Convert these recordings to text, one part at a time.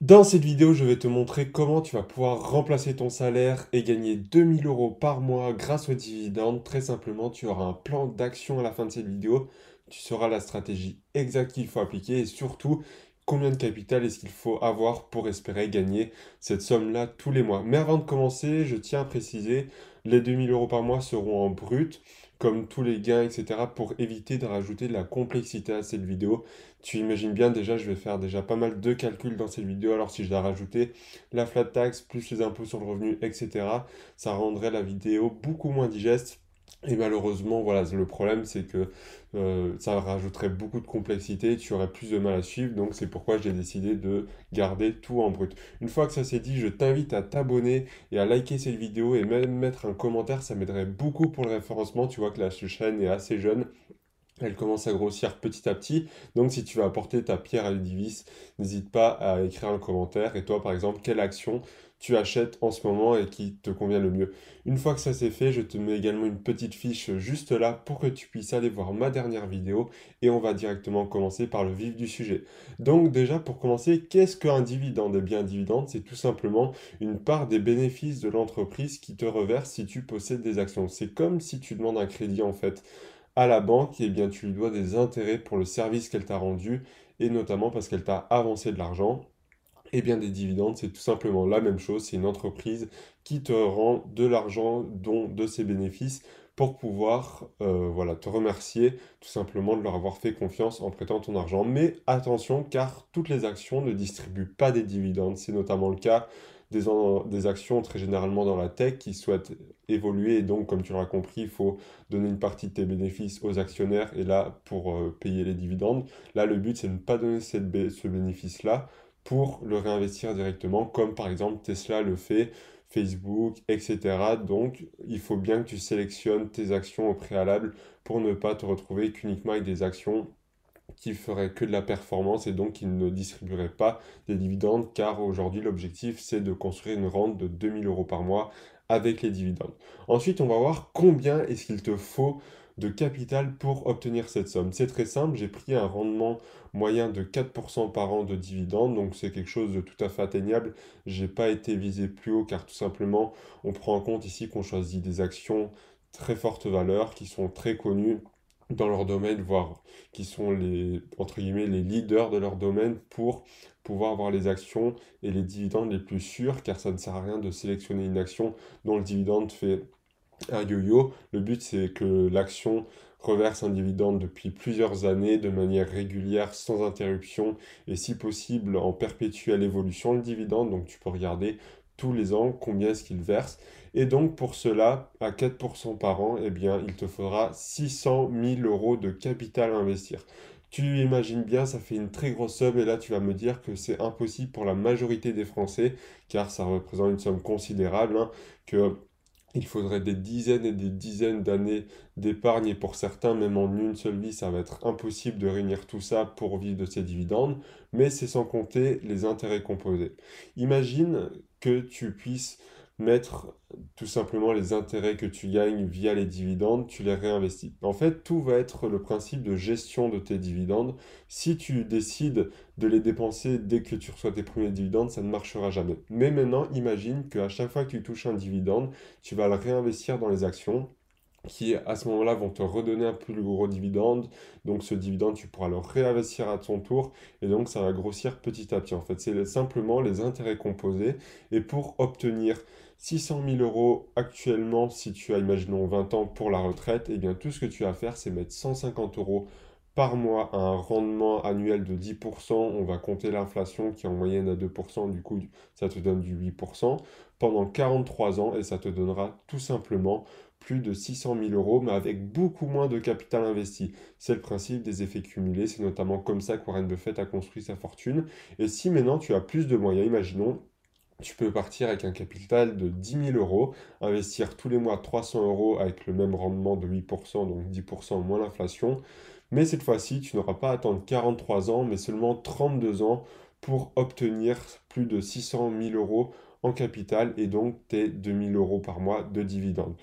Dans cette vidéo, je vais te montrer comment tu vas pouvoir remplacer ton salaire et gagner 2000 euros par mois grâce aux dividendes. Très simplement, tu auras un plan d'action à la fin de cette vidéo. Tu sauras la stratégie exacte qu'il faut appliquer et surtout combien de capital est-ce qu'il faut avoir pour espérer gagner cette somme-là tous les mois. Mais avant de commencer, je tiens à préciser, les 2000 euros par mois seront en brut comme tous les gains, etc., pour éviter de rajouter de la complexité à cette vidéo. Tu imagines bien déjà, je vais faire déjà pas mal de calculs dans cette vidéo, alors si je dois rajouter la flat tax, plus les impôts sur le revenu, etc., ça rendrait la vidéo beaucoup moins digeste et malheureusement, voilà, le problème, c'est que euh, ça rajouterait beaucoup de complexité, tu aurais plus de mal à suivre, donc c'est pourquoi j'ai décidé de garder tout en brut. Une fois que ça s'est dit, je t'invite à t'abonner et à liker cette vidéo et même mettre un commentaire, ça m'aiderait beaucoup pour le référencement. Tu vois que la chaîne est assez jeune, elle commence à grossir petit à petit. Donc si tu veux apporter ta pierre à l'édifice, n'hésite pas à écrire un commentaire. Et toi, par exemple, quelle action tu achètes en ce moment et qui te convient le mieux. Une fois que ça c'est fait, je te mets également une petite fiche juste là pour que tu puisses aller voir ma dernière vidéo et on va directement commencer par le vif du sujet. Donc déjà pour commencer, qu'est-ce qu'un dividende? Eh bien un dividende c'est tout simplement une part des bénéfices de l'entreprise qui te reverse si tu possèdes des actions. C'est comme si tu demandes un crédit en fait à la banque, et eh bien tu lui dois des intérêts pour le service qu'elle t'a rendu, et notamment parce qu'elle t'a avancé de l'argent. Eh bien des dividendes, c'est tout simplement la même chose, c'est une entreprise qui te rend de l'argent, dont de ses bénéfices, pour pouvoir euh, voilà, te remercier tout simplement de leur avoir fait confiance en prêtant ton argent. Mais attention, car toutes les actions ne distribuent pas des dividendes. C'est notamment le cas des, actions très généralement dans la tech qui souhaitent évoluer et donc comme tu l'auras compris il faut donner une partie de tes bénéfices aux actionnaires et là pour euh, payer les dividendes là le but c'est de ne pas donner cette ce bénéfice là pour le réinvestir directement comme par exemple Tesla le fait Facebook, etc. Donc, il faut bien que tu sélectionnes tes actions au préalable pour ne pas te retrouver qu'uniquement avec des actions qui ferait que de la performance et donc qui ne distribuerait pas des dividendes car aujourd'hui l'objectif c'est de construire une rente de 2000 euros par mois avec les dividendes. Ensuite on va voir combien est-ce qu'il te faut de capital pour obtenir cette somme. C'est très simple, j'ai pris un rendement moyen de 4% par an de dividendes, donc c'est quelque chose de tout à fait atteignable. J'ai pas été visé plus haut car tout simplement on prend en compte ici qu'on choisit des actions très forte valeur qui sont très connues dans leur domaine, voire qui sont les, entre guillemets, les leaders de leur domaine pour pouvoir avoir les actions et les dividendes les plus sûrs, car ça ne sert à rien de sélectionner une action dont le dividende fait un yo-yo. Le but, c'est que l'action reverse un dividende depuis plusieurs années de manière régulière, sans interruption, et si possible en perpétuelle évolution le dividende. Donc tu peux regarder tous les ans combien est-ce qu'il verse. Et donc pour cela, à 4% par an, eh bien, il te faudra 600 000 euros de capital à investir. Tu imagines bien, ça fait une très grosse somme et là tu vas me dire que c'est impossible pour la majorité des Français, car ça représente une somme considérable, hein, que il faudrait des dizaines et des dizaines d'années d'épargne et pour certains, même en une seule vie, ça va être impossible de réunir tout ça pour vivre de ces dividendes, mais c'est sans compter les intérêts composés. Imagine que tu puisses mettre tout simplement les intérêts que tu gagnes via les dividendes, tu les réinvestis. En fait, tout va être le principe de gestion de tes dividendes. Si tu décides de les dépenser dès que tu reçois tes premiers dividendes, ça ne marchera jamais. Mais maintenant, imagine qu'à chaque fois que tu touches un dividende, tu vas le réinvestir dans les actions qui à ce moment-là vont te redonner un plus gros dividende. Donc ce dividende, tu pourras le réinvestir à ton tour et donc ça va grossir petit à petit. En fait, c'est simplement les intérêts composés. Et pour obtenir 600 000 euros actuellement, si tu as, imaginons, 20 ans pour la retraite, et eh bien tout ce que tu as à faire, c'est mettre 150 euros par mois à un rendement annuel de 10%. On va compter l'inflation qui est en moyenne à 2%, du coup ça te donne du 8% pendant 43 ans et ça te donnera tout simplement plus de 600 000 euros, mais avec beaucoup moins de capital investi. C'est le principe des effets cumulés, c'est notamment comme ça que Warren Buffett a construit sa fortune. Et si maintenant tu as plus de moyens, imaginons, tu peux partir avec un capital de 10 000 euros, investir tous les mois 300 euros avec le même rendement de 8%, donc 10% moins l'inflation. Mais cette fois-ci, tu n'auras pas à attendre 43 ans, mais seulement 32 ans pour obtenir plus de 600 000 euros en capital et donc tes 2000 euros par mois de dividendes.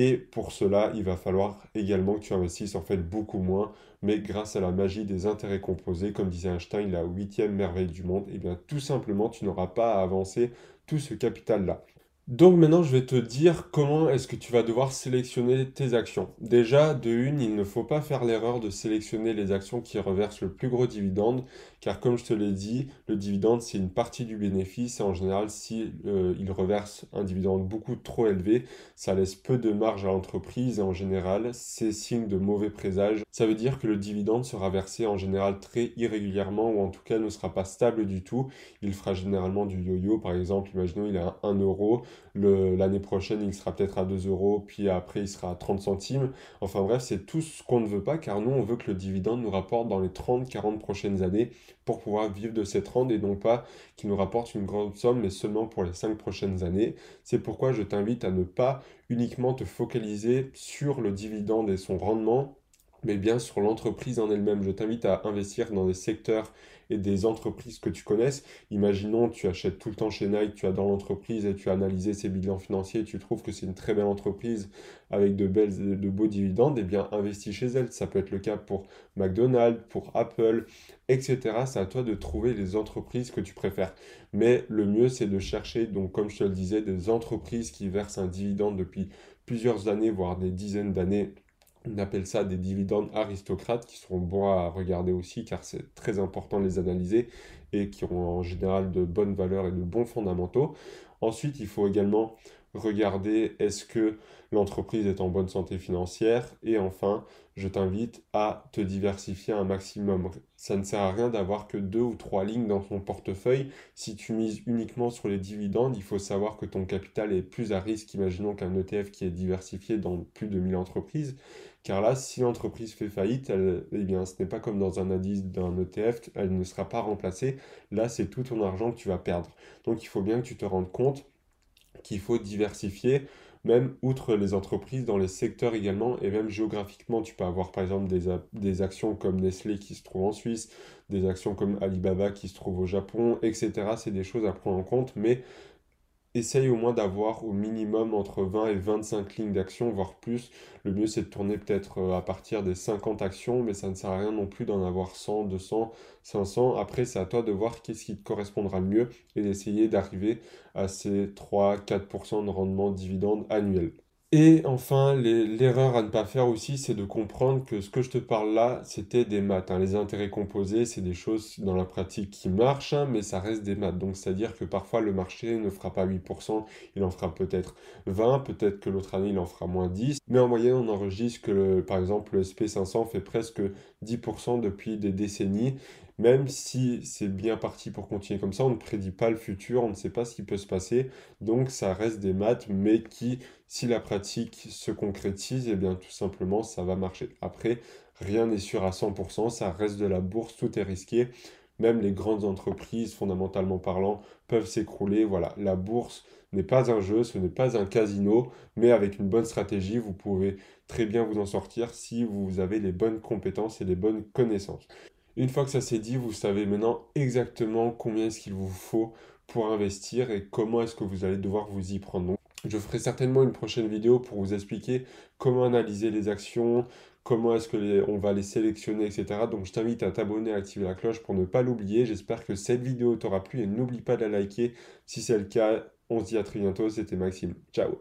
Et pour cela, il va falloir également que tu investisses en fait beaucoup moins, mais grâce à la magie des intérêts composés, comme disait Einstein, la huitième merveille du monde, et eh bien tout simplement, tu n'auras pas à avancer tout ce capital-là. Donc maintenant, je vais te dire comment est-ce que tu vas devoir sélectionner tes actions. Déjà, de une, il ne faut pas faire l'erreur de sélectionner les actions qui reversent le plus gros dividende, car comme je te l'ai dit, le dividende, c'est une partie du bénéfice, et en général, si euh, reverse un dividende beaucoup trop élevé, ça laisse peu de marge à l'entreprise, et en général, c'est signe de mauvais présage. Ça veut dire que le dividende sera versé en général très irrégulièrement, ou en tout cas ne sera pas stable du tout. Il fera généralement du yo-yo, par exemple, imaginons il a 1 euro, L'année prochaine, il sera peut-être à 2 euros, puis après, il sera à 30 centimes. Enfin bref, c'est tout ce qu'on ne veut pas, car nous, on veut que le dividende nous rapporte dans les 30-40 prochaines années pour pouvoir vivre de cette rente et non pas qu'il nous rapporte une grande somme, mais seulement pour les 5 prochaines années. C'est pourquoi je t'invite à ne pas uniquement te focaliser sur le dividende et son rendement, mais bien sur l'entreprise en elle-même. Je t'invite à investir dans des secteurs et des entreprises que tu connaisses. Imaginons, tu achètes tout le temps chez Nike, tu as dans l'entreprise et tu as analysé ses bilans financiers, tu trouves que c'est une très belle entreprise avec de belles, de beaux dividendes, eh bien investis chez elle. Ça peut être le cas pour McDonald's, pour Apple, etc. C'est à toi de trouver les entreprises que tu préfères. Mais le mieux, c'est de chercher, donc comme je te le disais, des entreprises qui versent un dividende depuis plusieurs années, voire des dizaines d'années on appelle ça des dividendes aristocrates qui sont bons à regarder aussi car c'est très important de les analyser et qui ont en général de bonnes valeurs et de bons fondamentaux. Ensuite, il faut également regarder est-ce que l'entreprise est en bonne santé financière et enfin, je t'invite à te diversifier un maximum. Ça ne sert à rien d'avoir que deux ou trois lignes dans ton portefeuille. Si tu mises uniquement sur les dividendes, il faut savoir que ton capital est plus à risque, imaginons qu'un ETF qui est diversifié dans plus de 1000 entreprises. Car là, si l'entreprise fait faillite, eh bien, ce n'est pas comme dans un indice d'un ETF, elle ne sera pas remplacée. Là, c'est tout ton argent que tu vas perdre. Donc, il faut bien que tu te rendes compte qu'il faut diversifier, même outre les entreprises, dans les secteurs également, et même géographiquement. Tu peux avoir par exemple des, des actions comme Nestlé qui se trouve en Suisse, des actions comme Alibaba qui se trouve au Japon, etc. C'est des choses à prendre en compte, mais essaye au moins d'avoir au minimum entre 20 et 25 lignes d'action, voire plus. Le mieux, c'est de tourner peut-être euh, à partir des 50 actions, mais ça ne sert à rien non plus d'en avoir 100, 200, 500. Après, c'est à toi de voir qu'est-ce qui te correspondra le mieux et d'essayer d'arriver à ces 3-4% de rendement dividende annuel. Et enfin, l'erreur à ne pas faire aussi, c'est de comprendre que ce que je te parle là, c'était des maths. Hein. Les intérêts composés, c'est des choses dans la pratique qui marchent, hein, mais ça reste des maths. Donc, c'est-à-dire que parfois, le marché ne fera pas 8%, il en fera peut-être 20, peut-être que l'autre année, il en fera moins 10. Mais en moyenne, on enregistre que, par exemple, le SP500 fait presque 10% depuis des décennies. Même si c'est bien parti pour continuer comme ça, on ne prédit pas le futur, on ne sait pas ce qui peut se passer. Donc ça reste des maths, mais qui, si la pratique se concrétise, eh bien tout simplement, ça va marcher. Après, rien n'est sûr à 100%, ça reste de la bourse, tout est risqué. Même les grandes entreprises, fondamentalement parlant, peuvent s'écrouler. Voilà, la bourse n'est pas un jeu, ce n'est pas un casino, mais avec une bonne stratégie, vous pouvez très bien vous en sortir si vous avez les bonnes compétences et les bonnes connaissances. Une fois que ça s'est dit, vous savez maintenant exactement combien est-ce qu'il vous faut pour investir et comment est-ce que vous allez devoir vous y prendre. Je ferai certainement une prochaine vidéo pour vous expliquer comment analyser les actions, comment est-ce que on va les sélectionner, etc. Donc je t'invite à t'abonner, à activer la cloche pour ne pas l'oublier. J'espère que cette vidéo t'aura plu et n'oublie pas de la liker si c'est le cas. On se dit à très bientôt, c'était Maxime. Ciao